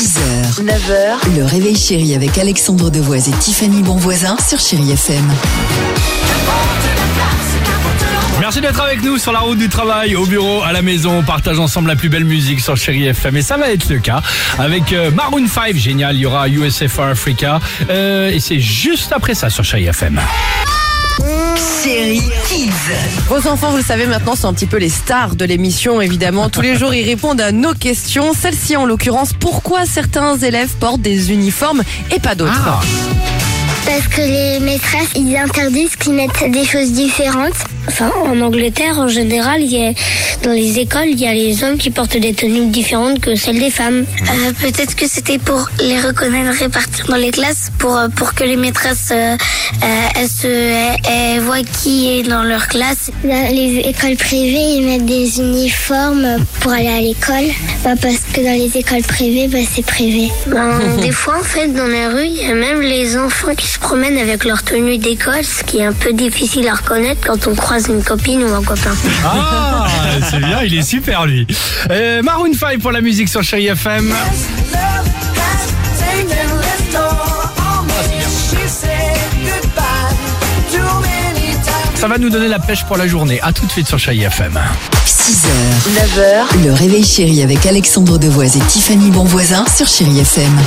6h, 9h, le réveil chéri avec Alexandre Devoise et Tiffany Bonvoisin sur Chéri FM. Merci d'être avec nous sur la route du travail, au bureau, à la maison. On partage ensemble la plus belle musique sur Chéri FM. Et ça va être le cas avec euh, Maroon 5. Génial, il y aura USA for Africa. Euh, et c'est juste après ça sur Chéri FM. Chéri. Vos enfants, vous le savez maintenant, sont un petit peu les stars de l'émission, évidemment. Tous les jours, ils répondent à nos questions. Celle-ci, en l'occurrence, pourquoi certains élèves portent des uniformes et pas d'autres Ah. Parce que les maîtresses, ils interdisent qu'ils mettent des choses différentes. Enfin, en Angleterre, en général, il y a, dans les écoles, il y a les hommes qui portent des tenues différentes que celles des femmes. Euh, Peut-être que c'était pour les reconnaître répartir dans les classes, pour, euh, pour que les maîtresses, euh, euh, elles, se, elles, elles voient qui est dans leur classe. Dans les écoles privées, ils mettent des uniformes pour aller à l'école. Bah, parce que dans les écoles privées, bah, c'est privé. des fois, en fait, dans la rue, il y a même les enfants qui se promènent avec leur tenue d'école, ce qui est un peu difficile à reconnaître quand on croise une copine ou un copain. Ah, c'est bien, il est super lui. Euh, Maroon 5 pour la musique sur Chéri FM. Ça va nous donner la pêche pour la journée. À tout de suite sur Chéri FM. 6h, 9h, le réveil chéri avec Alexandre Devoise et Tiffany Bonvoisin sur Chéri FM.